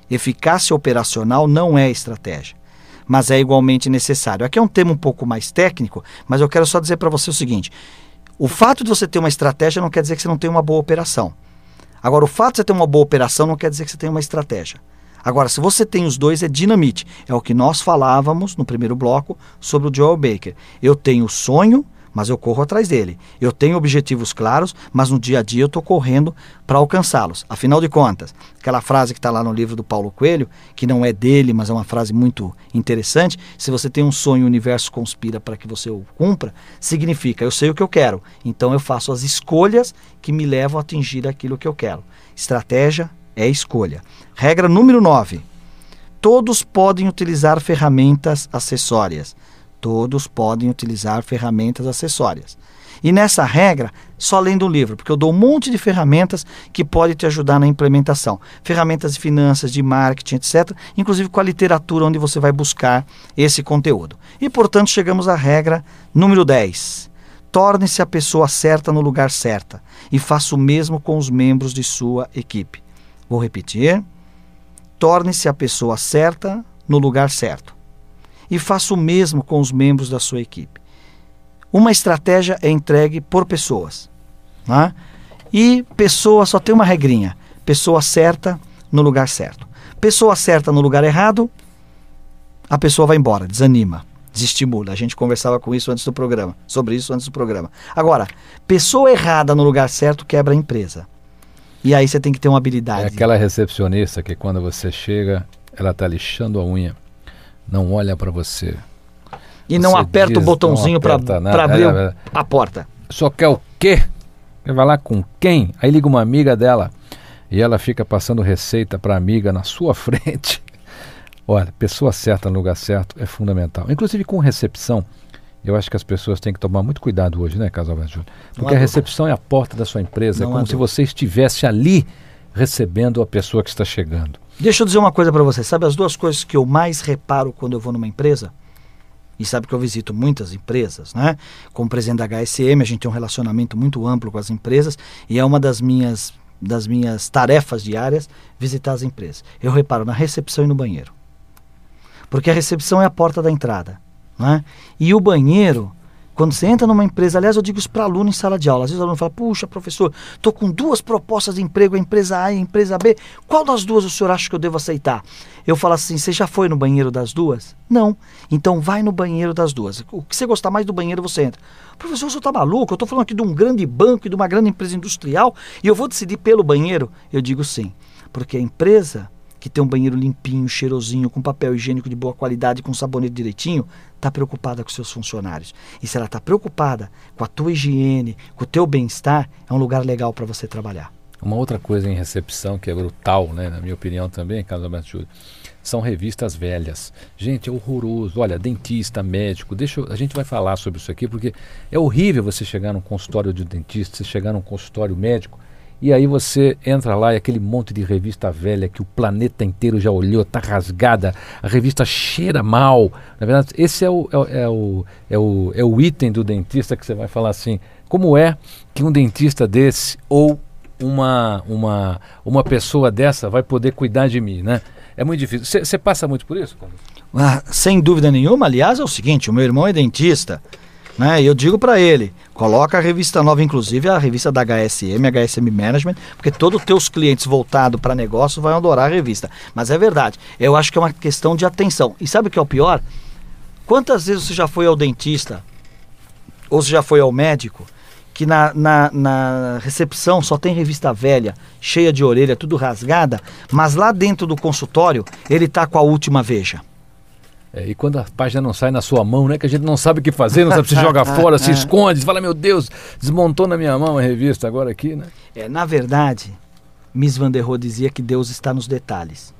Eficácia operacional não é estratégia, mas é igualmente necessário. Aqui é um tema um pouco mais técnico, mas eu quero só dizer para você o seguinte: o fato de você ter uma estratégia não quer dizer que você não tem uma boa operação. Agora, o fato de você ter uma boa operação não quer dizer que você tem uma estratégia. Agora, se você tem os dois, é dinamite. É o que nós falávamos no primeiro bloco sobre o Joel Baker. Eu tenho o sonho mas eu corro atrás dele. Eu tenho objetivos claros, mas no dia a dia eu estou correndo para alcançá-los. Afinal de contas, aquela frase que está lá no livro do Paulo Coelho, que não é dele, mas é uma frase muito interessante: se você tem um sonho, o universo conspira para que você o cumpra, significa eu sei o que eu quero, então eu faço as escolhas que me levam a atingir aquilo que eu quero. Estratégia é escolha. Regra número 9. Todos podem utilizar ferramentas acessórias Todos podem utilizar ferramentas acessórias. E nessa regra, só lendo o livro, porque eu dou um monte de ferramentas que podem te ajudar na implementação. Ferramentas de finanças, de marketing, etc. Inclusive com a literatura onde você vai buscar esse conteúdo. E, portanto, chegamos à regra número 10. Torne-se a pessoa certa no lugar certa e faça o mesmo com os membros de sua equipe. Vou repetir. Torne-se a pessoa certa no lugar certo e faça o mesmo com os membros da sua equipe. Uma estratégia é entregue por pessoas. Né? E pessoa só tem uma regrinha: pessoa certa no lugar certo. Pessoa certa no lugar errado, a pessoa vai embora, desanima, desestimula. A gente conversava com isso antes do programa, sobre isso antes do programa. Agora, pessoa errada no lugar certo quebra a empresa. E aí você tem que ter uma habilidade. É aquela recepcionista que quando você chega, ela está lixando a unha não olha para você. E você não aperta diz, o botãozinho para abrir é, é, a porta. Só quer o quê? Vai lá com quem? Aí liga uma amiga dela. e ela fica passando receita para amiga na sua (laughs) frente. Olha, pessoa certa no lugar certo é fundamental. Inclusive com recepção, eu acho que as pessoas têm que tomar muito cuidado hoje, né, Casal Júlio? Porque a recepção é a porta da sua empresa, é como se você estivesse ali recebendo a pessoa que está chegando. Deixa eu dizer uma coisa para você. Sabe as duas coisas que eu mais reparo quando eu vou numa empresa? E sabe que eu visito muitas empresas, né? Como presidente da HSM, a gente tem um relacionamento muito amplo com as empresas e é uma das minhas das minhas tarefas diárias visitar as empresas. Eu reparo na recepção e no banheiro. Porque a recepção é a porta da entrada, né? E o banheiro quando você entra numa empresa, aliás, eu digo isso para aluno em sala de aula. Às vezes o aluno fala: Puxa, professor, estou com duas propostas de emprego, a empresa A e a empresa B. Qual das duas o senhor acha que eu devo aceitar? Eu falo assim: Você já foi no banheiro das duas? Não. Então vai no banheiro das duas. O que você gostar mais do banheiro, você entra. Professor, o senhor está maluco? Eu estou falando aqui de um grande banco e de uma grande empresa industrial e eu vou decidir pelo banheiro? Eu digo sim. Porque a empresa que tem um banheiro limpinho, cheirosinho, com papel higiênico de boa qualidade, com sabonete direitinho, está preocupada com seus funcionários. E se ela está preocupada com a tua higiene, com o teu bem-estar, é um lugar legal para você trabalhar. Uma outra coisa em recepção que é brutal, né, na minha opinião também, Carlos Alberto são revistas velhas. Gente, é horroroso. Olha, dentista, médico, deixa eu, a gente vai falar sobre isso aqui porque é horrível você chegar num consultório de dentista, você chegar num consultório médico e aí você entra lá e aquele monte de revista velha que o planeta inteiro já olhou, está rasgada, a revista cheira mal. Na verdade, esse é o, é, é, o, é, o, é o item do dentista que você vai falar assim, como é que um dentista desse ou uma, uma, uma pessoa dessa vai poder cuidar de mim, né? É muito difícil. Você passa muito por isso? Ah, sem dúvida nenhuma. Aliás, é o seguinte, o meu irmão é dentista. Né? E eu digo para ele, coloca a revista nova, inclusive a revista da HSM, HSM Management, porque todos os teus clientes voltados para negócio vão adorar a revista. Mas é verdade, eu acho que é uma questão de atenção. E sabe o que é o pior? Quantas vezes você já foi ao dentista, ou você já foi ao médico, que na, na, na, recepção só tem revista velha, cheia de orelha, tudo rasgada, mas lá dentro do consultório ele tá com a última veja. É, e quando a página não sai na sua mão, né? Que a gente não sabe o que fazer, não sabe se joga (laughs) fora, se esconde, se fala, meu Deus, desmontou na minha mão a revista agora aqui, né? É, na verdade, Miss Van der Rohe dizia que Deus está nos detalhes.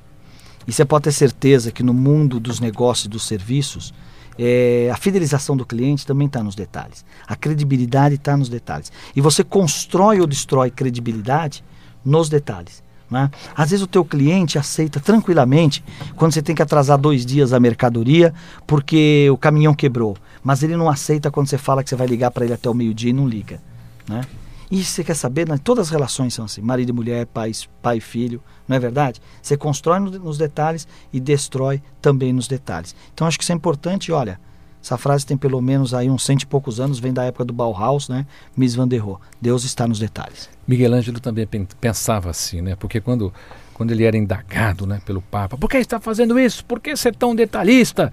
E você pode ter certeza que no mundo dos negócios e dos serviços, é, a fidelização do cliente também está nos detalhes. A credibilidade está nos detalhes. E você constrói ou destrói credibilidade nos detalhes. Né? Às vezes o teu cliente aceita tranquilamente quando você tem que atrasar dois dias a mercadoria porque o caminhão quebrou. Mas ele não aceita quando você fala que você vai ligar para ele até o meio-dia e não liga. Né? E você quer saber? Né? Todas as relações são assim: marido e mulher, pai, pai e filho, não é verdade? Você constrói nos detalhes e destrói também nos detalhes. Então acho que isso é importante. Olha, essa frase tem pelo menos aí uns cento e poucos anos, vem da época do Bauhaus, né? Miss Van der Rohe. Deus está nos detalhes. Miguel Ângelo também pensava assim, né? Porque quando, quando ele era indagado né, pelo Papa, por que está fazendo isso? Por que ser tão detalhista?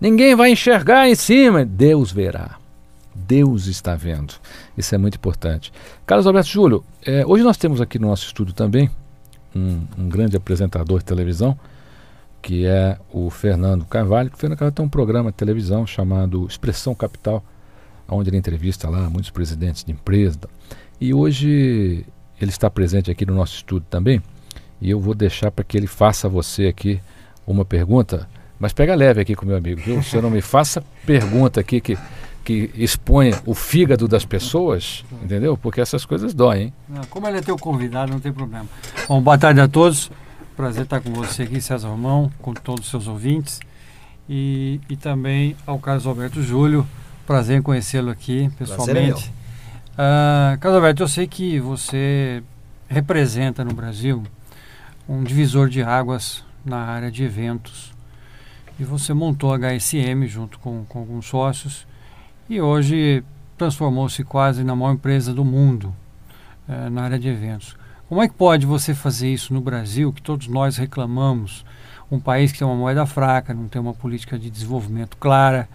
Ninguém vai enxergar em cima. Deus verá. Deus está vendo. Isso é muito importante. Carlos Alberto Júlio, é, hoje nós temos aqui no nosso estúdio também um, um grande apresentador de televisão, que é o Fernando Carvalho. O Fernando Carvalho tem um programa de televisão chamado Expressão Capital, onde ele entrevista lá muitos presidentes de empresas. E hoje ele está presente aqui no nosso estúdio também. E eu vou deixar para que ele faça a você aqui uma pergunta. Mas pega leve aqui com meu amigo, viu? Você não me faça pergunta aqui que, que expõe o fígado das pessoas, entendeu? Porque essas coisas doem, hein? Como ele é teu convidado, não tem problema. Bom, boa tarde a todos. Prazer estar com você aqui, César Romão, com todos os seus ouvintes. E, e também ao Carlos Alberto Júlio. Prazer em conhecê-lo aqui pessoalmente. Uh, Carlos Alberto, eu sei que você representa no Brasil um divisor de águas na área de eventos. E você montou a HSM junto com, com alguns sócios e hoje transformou-se quase na maior empresa do mundo uh, na área de eventos. Como é que pode você fazer isso no Brasil, que todos nós reclamamos? Um país que tem uma moeda fraca, não tem uma política de desenvolvimento clara,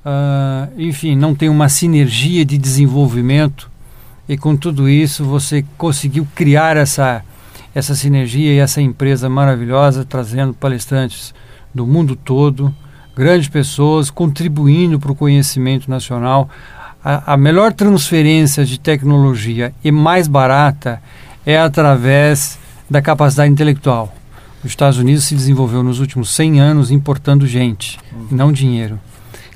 uh, enfim, não tem uma sinergia de desenvolvimento. E com tudo isso, você conseguiu criar essa, essa sinergia e essa empresa maravilhosa, trazendo palestrantes do mundo todo, grandes pessoas, contribuindo para o conhecimento nacional. A, a melhor transferência de tecnologia e mais barata é através da capacidade intelectual. Os Estados Unidos se desenvolveu nos últimos 100 anos importando gente, e não dinheiro.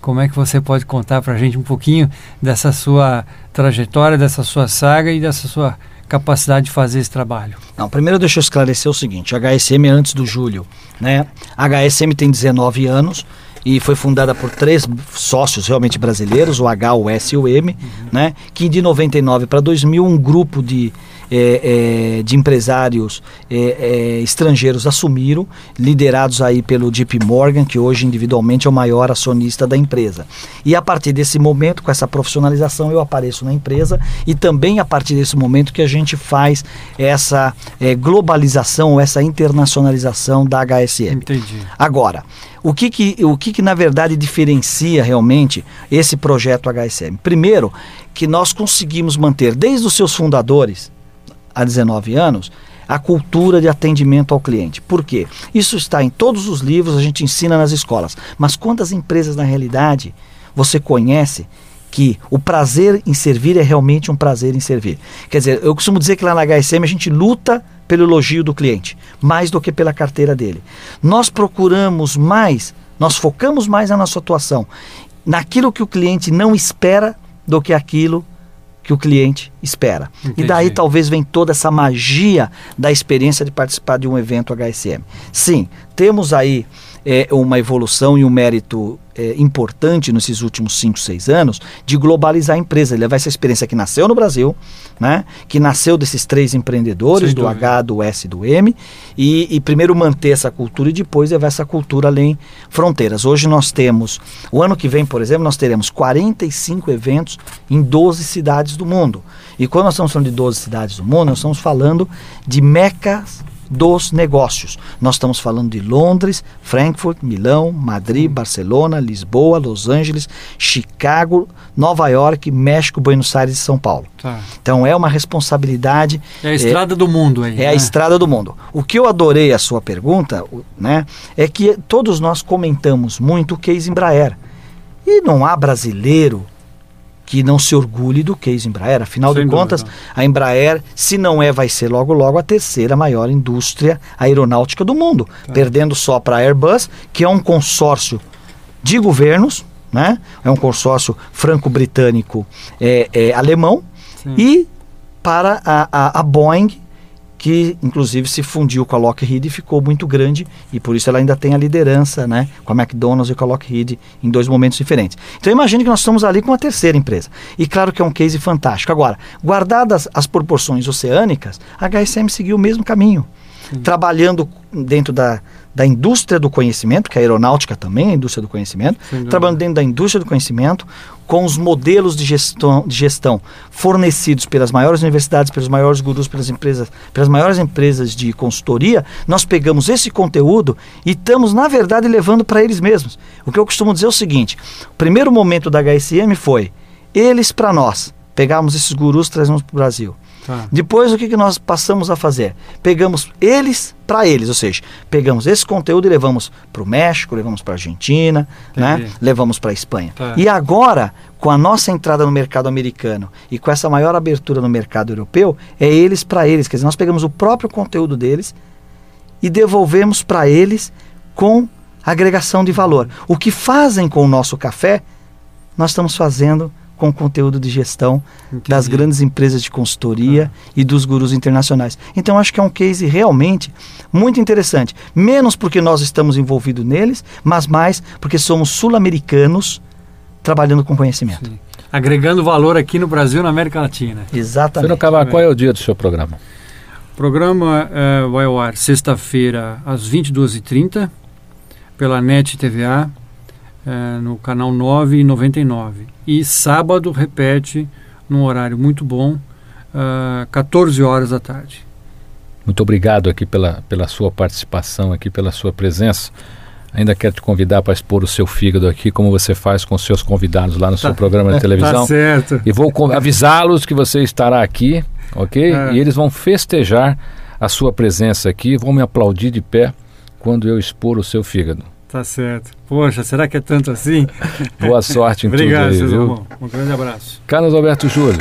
Como é que você pode contar para a gente um pouquinho dessa sua trajetória, dessa sua saga e dessa sua capacidade de fazer esse trabalho? Não, primeiro deixa eu esclarecer o seguinte, HSM é antes do Júlio, né? A HSM tem 19 anos e foi fundada por três sócios realmente brasileiros, o H, o S e o M, uhum. né? Que de 99 para 2000 um grupo de é, é, de empresários é, é, estrangeiros assumiram, liderados aí pelo JP Morgan, que hoje individualmente é o maior acionista da empresa. E a partir desse momento, com essa profissionalização, eu apareço na empresa e também a partir desse momento que a gente faz essa é, globalização, essa internacionalização da HSM. Entendi. Agora, o que que, o que que na verdade diferencia realmente esse projeto HSM? Primeiro, que nós conseguimos manter desde os seus fundadores, há 19 anos, a cultura de atendimento ao cliente. Por quê? Isso está em todos os livros, a gente ensina nas escolas. Mas quantas empresas na realidade você conhece que o prazer em servir é realmente um prazer em servir? Quer dizer, eu costumo dizer que lá na HSM a gente luta pelo elogio do cliente, mais do que pela carteira dele. Nós procuramos mais, nós focamos mais na nossa atuação, naquilo que o cliente não espera do que aquilo que o cliente espera. Entendi. E daí talvez vem toda essa magia da experiência de participar de um evento HSM. Sim, temos aí é, uma evolução e um mérito é, importante nesses últimos 5, 6 anos de globalizar a empresa, levar essa experiência que nasceu no Brasil, né, que nasceu desses três empreendedores, do H, do S e do M, e, e, primeiro manter essa cultura e depois levar essa cultura além fronteiras. Hoje nós temos, o ano que vem, por exemplo, nós teremos 45 eventos em 12 cidades do mundo. E quando nós estamos falando de 12 cidades do mundo, nós estamos falando de mecas dos negócios. Nós estamos falando de Londres, Frankfurt, Milão, Madrid, Barcelona, Lisboa, Los Angeles, Chicago, Nova York, México, Buenos Aires e São Paulo. Tá. Então é uma responsabilidade. É a estrada é, do mundo aí. É né? a estrada do mundo. O que eu adorei a sua pergunta, né, é que todos nós comentamos muito o case Embraer. E não há brasileiro que não se orgulhe do case Embraer. Afinal Sem de contas, dúvida. a Embraer, se não é, vai ser logo logo a terceira maior indústria aeronáutica do mundo, tá. perdendo só para a Airbus, que é um consórcio de governos, né? É um consórcio franco-britânico é, é, alemão Sim. e para a, a, a Boeing que inclusive se fundiu com a Lockheed e ficou muito grande e por isso ela ainda tem a liderança, né, com a McDonald's e com a Lockheed em dois momentos diferentes. Então imagine que nós estamos ali com uma terceira empresa. E claro que é um case fantástico. Agora, guardadas as proporções oceânicas, a HSM seguiu o mesmo caminho, Sim. trabalhando dentro da da indústria do conhecimento, que a aeronáutica também é a indústria do conhecimento, trabalhando dentro da indústria do conhecimento, com os modelos de gestão, de gestão fornecidos pelas maiores universidades, pelos maiores gurus, pelas empresas, pelas maiores empresas de consultoria, nós pegamos esse conteúdo e estamos, na verdade, levando para eles mesmos. O que eu costumo dizer é o seguinte: o primeiro momento da HSM foi eles para nós. Pegamos esses gurus e trazemos para o Brasil. Tá. Depois, o que, que nós passamos a fazer? Pegamos eles para eles, ou seja, pegamos esse conteúdo e levamos para o México, levamos para a Argentina, né? levamos para a Espanha. Tá. E agora, com a nossa entrada no mercado americano e com essa maior abertura no mercado europeu, é eles para eles. Quer dizer, nós pegamos o próprio conteúdo deles e devolvemos para eles com agregação de valor. O que fazem com o nosso café, nós estamos fazendo com conteúdo de gestão Entendi. das grandes empresas de consultoria ah. e dos gurus internacionais. Então acho que é um case realmente muito interessante. Menos porque nós estamos envolvidos neles, mas mais porque somos sul-americanos trabalhando com conhecimento. Sim. Agregando valor aqui no Brasil e na América Latina. Exatamente. Senhor Cavar, qual é o dia do seu programa? O programa é, vai ao ar sexta-feira às 22h30 pela NET TVA é, no canal 9 e 99. Sábado repete num horário muito bom, uh, 14 horas da tarde. Muito obrigado aqui pela, pela sua participação, aqui pela sua presença. Ainda quero te convidar para expor o seu fígado aqui, como você faz com os seus convidados lá no tá, seu programa de (laughs) televisão. Tá certo. E vou avisá-los que você estará aqui, ok? É. E eles vão festejar a sua presença aqui, vão me aplaudir de pé quando eu expor o seu fígado. Tá certo. Poxa, será que é tanto assim? (laughs) Boa sorte em Obrigado, tudo aí, viu? Um grande abraço. Carlos Alberto Júlio,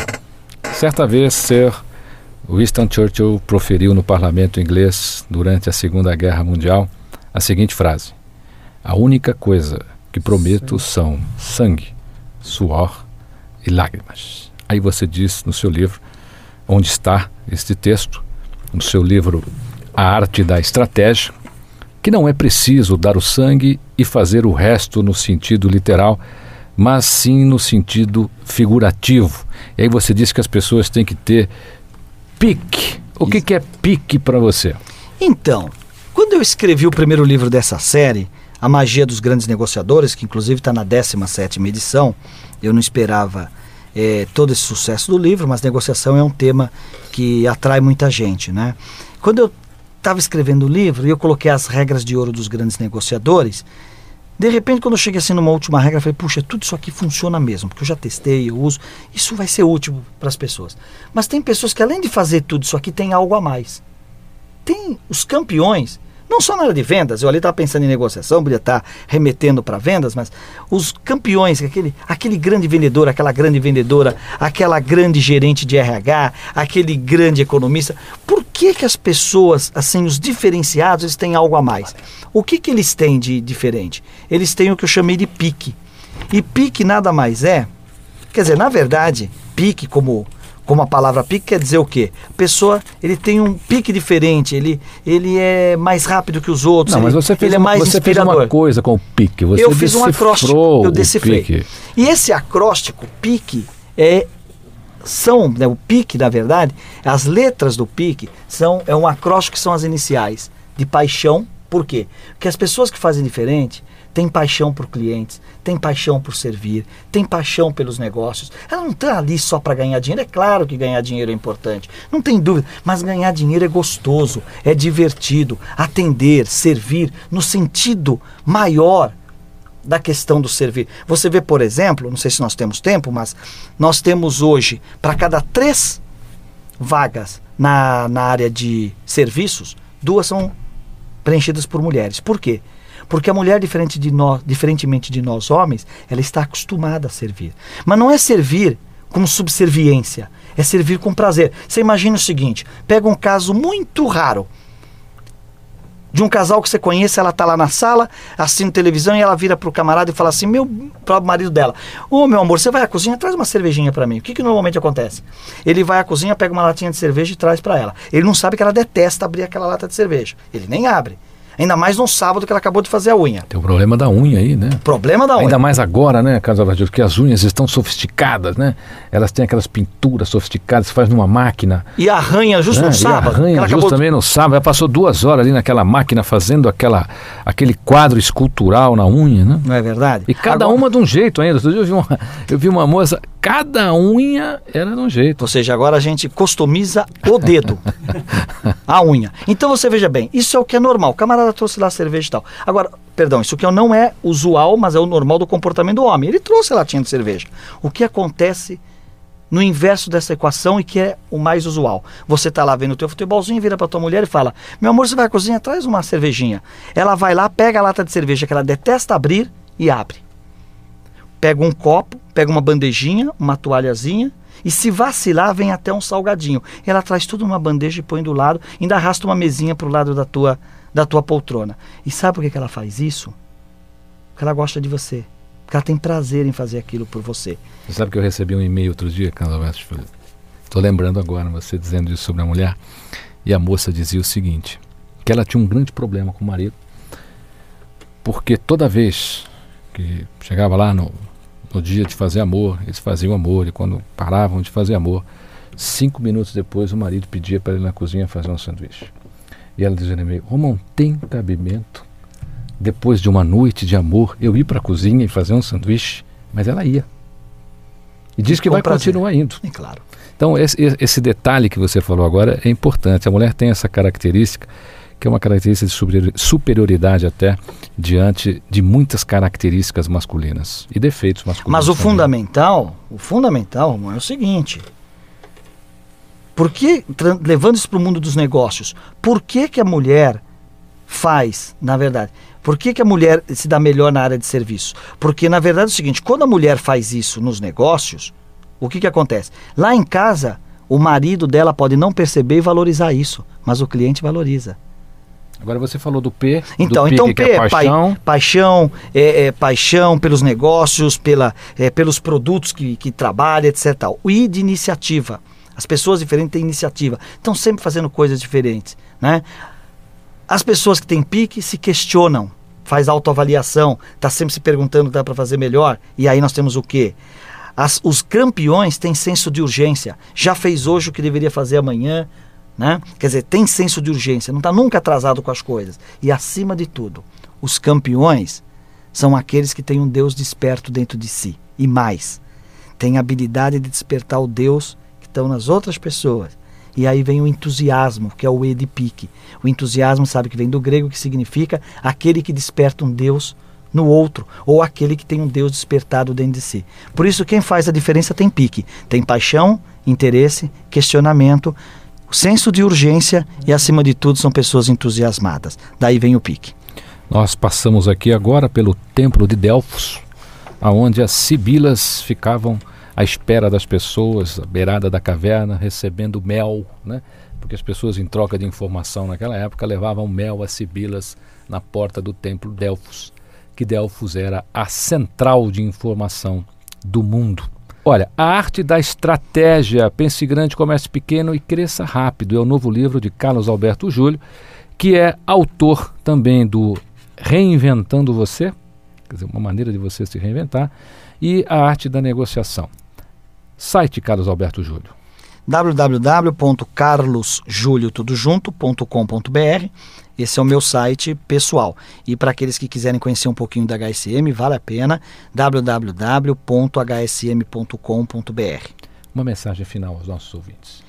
certa vez ser Winston Churchill proferiu no parlamento inglês durante a Segunda Guerra Mundial a seguinte frase: A única coisa que prometo são sangue, suor e lágrimas. Aí você diz no seu livro onde está este texto, no seu livro A Arte da Estratégia, que não é preciso dar o sangue e fazer o resto no sentido literal, mas sim no sentido figurativo. E aí você diz que as pessoas têm que ter pique. O que, que é pique para você? Então, quando eu escrevi o primeiro livro dessa série, A Magia dos Grandes Negociadores, que inclusive está na 17 edição, eu não esperava é, todo esse sucesso do livro, mas negociação é um tema que atrai muita gente, né? Quando eu estava escrevendo o livro e eu coloquei as regras de ouro dos grandes negociadores, de repente, quando eu cheguei assim numa última regra, eu falei, puxa, tudo isso aqui funciona mesmo, porque eu já testei, eu uso, isso vai ser útil para as pessoas. Mas tem pessoas que, além de fazer tudo isso aqui, tem algo a mais. Tem os campeões não só na área de vendas, eu ali estava pensando em negociação, podia estar tá remetendo para vendas, mas os campeões, aquele, aquele grande vendedor, aquela grande vendedora, aquela grande gerente de RH, aquele grande economista, por que, que as pessoas, assim, os diferenciados, eles têm algo a mais? O que, que eles têm de diferente? Eles têm o que eu chamei de pique. E pique nada mais é, quer dizer, na verdade, pique como como a palavra pique quer dizer o quê? A pessoa, ele tem um pique diferente, ele, ele é mais rápido que os outros. Não, ele, mas você fez, ele é mais você inspirador. fez uma coisa com o pique. Você eu fiz um acróstico, eu decifrei. Pique. E esse acróstico, pique, é são, né, o pique, na verdade, as letras do pique são é um acróstico que são as iniciais de paixão. Por quê? Porque as pessoas que fazem diferente, tem paixão por clientes, tem paixão por servir, tem paixão pelos negócios. Ela não está ali só para ganhar dinheiro. É claro que ganhar dinheiro é importante, não tem dúvida, mas ganhar dinheiro é gostoso, é divertido. Atender, servir, no sentido maior da questão do servir. Você vê, por exemplo, não sei se nós temos tempo, mas nós temos hoje, para cada três vagas na, na área de serviços, duas são preenchidas por mulheres. Por quê? Porque a mulher, diferente de nós, diferentemente de nós homens, ela está acostumada a servir. Mas não é servir com subserviência, é servir com prazer. Você imagina o seguinte: pega um caso muito raro de um casal que você conhece, ela está lá na sala, assistindo televisão e ela vira pro camarada e fala assim, meu próprio marido dela, ô oh, meu amor, você vai à cozinha, traz uma cervejinha para mim. O que, que normalmente acontece? Ele vai à cozinha, pega uma latinha de cerveja e traz para ela. Ele não sabe que ela detesta abrir aquela lata de cerveja. Ele nem abre. Ainda mais num sábado que ela acabou de fazer a unha. Tem o problema da unha aí, né? Problema da unha. Ainda mais agora, né, Carlos Alvarez, que as unhas estão sofisticadas, né? Elas têm aquelas pinturas sofisticadas, se faz numa máquina. E arranha justo né? no sábado. E arranha justo também no sábado. Ela passou duas horas ali naquela máquina fazendo aquela, aquele quadro escultural na unha, né? Não é verdade? E cada agora... uma de um jeito ainda. Eu vi, uma, eu vi uma moça, cada unha era de um jeito. Ou seja, agora a gente customiza o dedo, (laughs) a unha. Então você veja bem, isso é o que é normal. O camarada trouxe lá cerveja e tal. Agora, perdão, isso que não é usual, mas é o normal do comportamento do homem. Ele trouxe a latinha de cerveja. O que acontece no inverso dessa equação e que é o mais usual. Você está lá vendo o teu futebolzinho, vira para tua mulher e fala: "Meu amor, você vai à cozinha, traz uma cervejinha". Ela vai lá, pega a lata de cerveja que ela detesta abrir e abre. Pega um copo, pega uma bandejinha, uma toalhazinha e se vacilar, vem até um salgadinho. Ela traz tudo numa bandeja e põe do lado, ainda arrasta uma mesinha para o lado da tua da tua poltrona. E sabe por que, ela faz isso? Porque ela gosta de você. Porque ela tem prazer em fazer aquilo por você. Você sabe que eu recebi um e-mail outro dia, Carlos? Estou lembrando agora, você dizendo isso sobre a mulher. E a moça dizia o seguinte: que ela tinha um grande problema com o marido, porque toda vez que chegava lá no, no dia de fazer amor, eles faziam amor, e quando paravam de fazer amor, cinco minutos depois o marido pedia para ele na cozinha fazer um sanduíche. E ela dizia no e-mail: Romão, tem cabimento? Depois de uma noite de amor, eu ir para a cozinha e fazer um sanduíche? Mas ela ia. E diz que vai prazer. continuar indo. É claro. Então, esse, esse detalhe que você falou agora é importante. A mulher tem essa característica, que é uma característica de superioridade até diante de muitas características masculinas e defeitos masculinos. Mas o também. fundamental, o fundamental, Romão, é o seguinte: por que, levando isso para o mundo dos negócios, por que, que a mulher faz, na verdade, por que, que a mulher se dá melhor na área de serviço? Porque, na verdade, é o seguinte: quando a mulher faz isso nos negócios, o que, que acontece? Lá em casa, O marido dela pode não perceber e valorizar isso, mas o cliente valoriza. Agora você falou do P. Então, do P, então que P é é pai- paixão. paixão, é, é paixão pelos negócios, pela, é, pelos produtos que, que trabalha, etc. O I de iniciativa. As pessoas diferentes têm iniciativa. Estão sempre fazendo coisas diferentes. Né? As pessoas que têm pique se questionam, faz autoavaliação, está sempre se perguntando dá para fazer melhor. E aí nós temos o quê? As- os campeões têm senso de urgência. Já fez hoje o que deveria fazer amanhã. Né? Quer dizer, tem senso de urgência, não está nunca atrasado com as coisas. E acima de tudo, os campeões são aqueles que têm um Deus desperto dentro de si. E mais, têm habilidade de despertar o Deus estão nas outras pessoas. E aí vem o entusiasmo, que é o E de pique. O entusiasmo, sabe que vem do grego, que significa aquele que desperta um Deus no outro, ou aquele que tem um Deus despertado dentro de si. Por isso, quem faz a diferença tem pique. Tem paixão, interesse, questionamento, senso de urgência e, acima de tudo, são pessoas entusiasmadas. Daí vem o pique. Nós passamos aqui agora pelo templo de Delfos, aonde as sibilas ficavam à espera das pessoas, à beirada da caverna, recebendo mel, né? Porque as pessoas, em troca de informação naquela época, levavam mel às sibilas na porta do templo Delfos, que Delfos era a central de informação do mundo. Olha, a arte da estratégia, pense grande, comece pequeno e cresça rápido, é o novo livro de Carlos Alberto Júlio, que é autor também do Reinventando Você, quer dizer, uma maneira de você se reinventar, e a arte da negociação. Site Carlos Alberto Júlio. www.carlosjulio.com.br Esse é o meu site pessoal. E para aqueles que quiserem conhecer um pouquinho da HSM, vale a pena www.hsm.com.br. Uma mensagem final aos nossos ouvintes.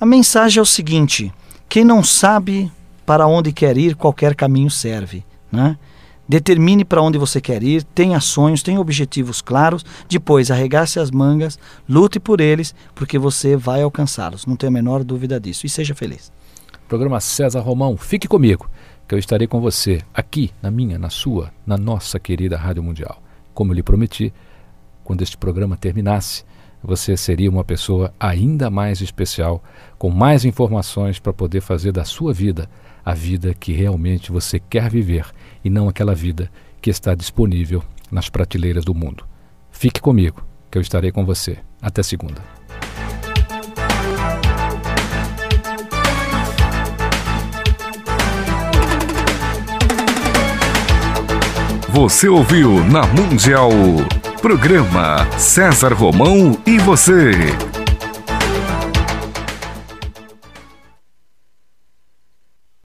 A mensagem é o seguinte: quem não sabe para onde quer ir, qualquer caminho serve. Né? Determine para onde você quer ir, tenha sonhos, tenha objetivos claros, depois arregace as mangas, lute por eles, porque você vai alcançá-los, não tenho a menor dúvida disso. E seja feliz. Programa César Romão, fique comigo, que eu estarei com você aqui, na minha, na sua, na nossa querida Rádio Mundial. Como eu lhe prometi, quando este programa terminasse, você seria uma pessoa ainda mais especial, com mais informações para poder fazer da sua vida a vida que realmente você quer viver e não aquela vida que está disponível nas prateleiras do mundo. Fique comigo, que eu estarei com você. Até segunda. Você ouviu na Mundial. Programa César Romão e você.